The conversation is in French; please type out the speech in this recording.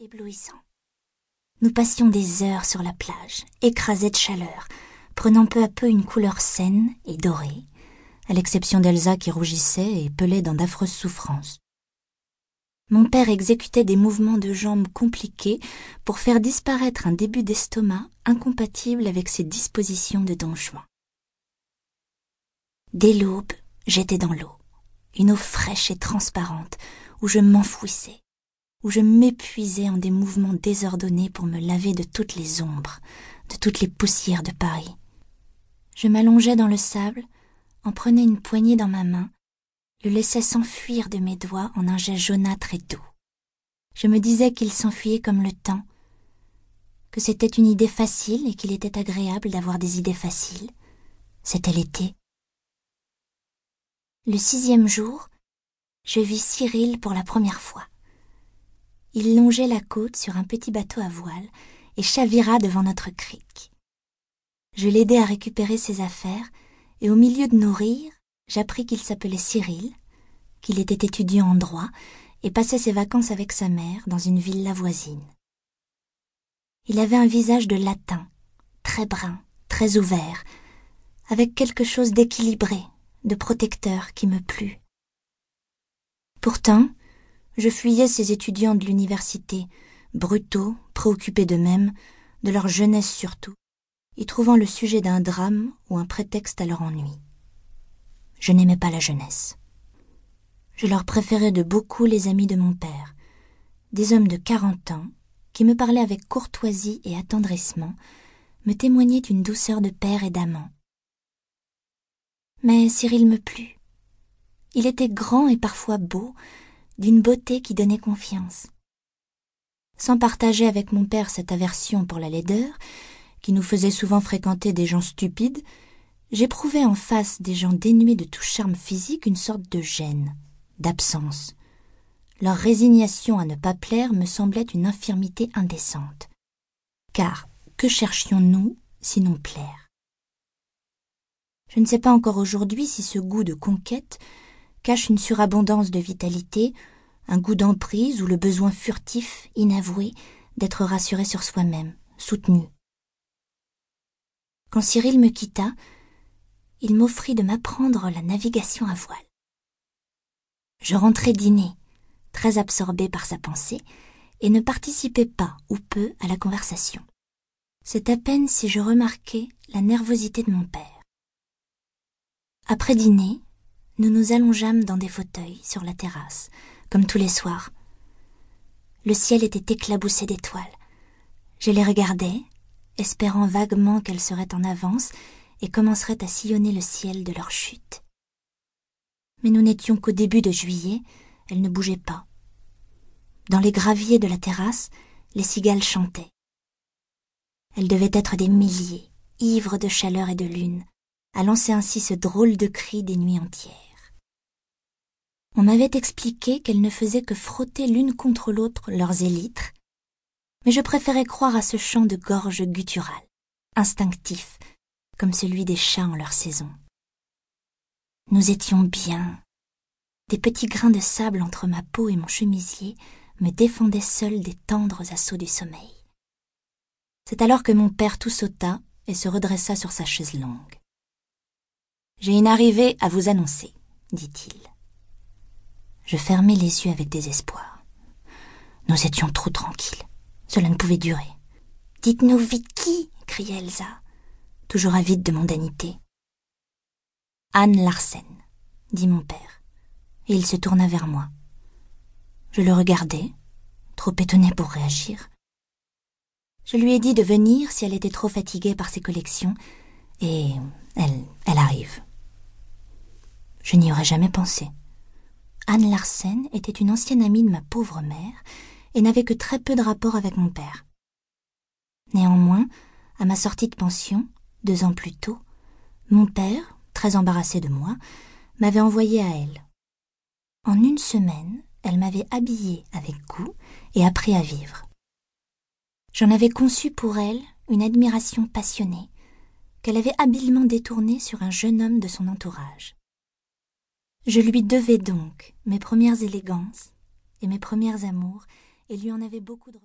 éblouissant. Nous passions des heures sur la plage, écrasés de chaleur, prenant peu à peu une couleur saine et dorée, à l'exception d'Elsa qui rougissait et pelait dans d'affreuses souffrances. Mon père exécutait des mouvements de jambes compliqués pour faire disparaître un début d'estomac incompatible avec ses dispositions de don. Dès l'aube, j'étais dans l'eau, une eau fraîche et transparente, où je m'enfouissais, où je m'épuisais en des mouvements désordonnés pour me laver de toutes les ombres, de toutes les poussières de Paris. Je m'allongeais dans le sable, en prenais une poignée dans ma main, le laissais s'enfuir de mes doigts en un jet jaunâtre et doux. Je me disais qu'il s'enfuyait comme le temps, que c'était une idée facile et qu'il était agréable d'avoir des idées faciles. C'était l'été. Le sixième jour, je vis Cyril pour la première fois. Il longeait la côte sur un petit bateau à voile et chavira devant notre crique. Je l'aidai à récupérer ses affaires et au milieu de nos rires, j'appris qu'il s'appelait Cyril, qu'il était étudiant en droit et passait ses vacances avec sa mère dans une villa voisine. Il avait un visage de latin, très brun, très ouvert, avec quelque chose d'équilibré, de protecteur qui me plut. Pourtant, je fuyais ces étudiants de l'université, brutaux, préoccupés d'eux-mêmes, de leur jeunesse surtout, y trouvant le sujet d'un drame ou un prétexte à leur ennui. Je n'aimais pas la jeunesse. Je leur préférais de beaucoup les amis de mon père, des hommes de quarante ans, qui me parlaient avec courtoisie et attendrissement, me témoignaient une douceur de père et d'amant. Mais Cyril me plut. Il était grand et parfois beau, d'une beauté qui donnait confiance. Sans partager avec mon père cette aversion pour la laideur, qui nous faisait souvent fréquenter des gens stupides, j'éprouvais en face des gens dénués de tout charme physique une sorte de gêne, d'absence. Leur résignation à ne pas plaire me semblait une infirmité indécente. Car que cherchions-nous sinon plaire? Je ne sais pas encore aujourd'hui si ce goût de conquête cache une surabondance de vitalité, un goût d'emprise ou le besoin furtif, inavoué, d'être rassuré sur soi-même, soutenu. Quand Cyril me quitta, il m'offrit de m'apprendre la navigation à voile. Je rentrai dîner, très absorbé par sa pensée, et ne participais pas ou peu à la conversation. C'est à peine si je remarquai la nervosité de mon père. Après dîner, nous nous allongeâmes dans des fauteuils sur la terrasse, comme tous les soirs. Le ciel était éclaboussé d'étoiles. Je les regardais, espérant vaguement qu'elles seraient en avance et commenceraient à sillonner le ciel de leur chute. Mais nous n'étions qu'au début de juillet, elles ne bougeaient pas. Dans les graviers de la terrasse, les cigales chantaient. Elles devaient être des milliers, ivres de chaleur et de lune, à lancer ainsi ce drôle de cri des nuits entières. On m'avait expliqué qu'elles ne faisaient que frotter l'une contre l'autre leurs élytres, mais je préférais croire à ce chant de gorge guttural, instinctif, comme celui des chats en leur saison. Nous étions bien. Des petits grains de sable entre ma peau et mon chemisier me défendaient seuls des tendres assauts du sommeil. C'est alors que mon père tout sauta et se redressa sur sa chaise longue. J'ai une arrivée à vous annoncer, dit-il. Je fermai les yeux avec désespoir. Nous étions trop tranquilles. Cela ne pouvait durer. Dites-nous vite qui criait Elsa, toujours avide de mondanité. Anne Larsen, dit mon père, et il se tourna vers moi. Je le regardai, trop étonné pour réagir. Je lui ai dit de venir si elle était trop fatiguée par ses collections, et elle, elle arrive. Je n'y aurais jamais pensé. Anne Larsen était une ancienne amie de ma pauvre mère et n'avait que très peu de rapport avec mon père. Néanmoins, à ma sortie de pension, deux ans plus tôt, mon père, très embarrassé de moi, m'avait envoyé à elle. En une semaine, elle m'avait habillée avec goût et appris à vivre. J'en avais conçu pour elle une admiration passionnée, qu'elle avait habilement détournée sur un jeune homme de son entourage. Je lui devais donc mes premières élégances et mes premières amours, et lui en avais beaucoup de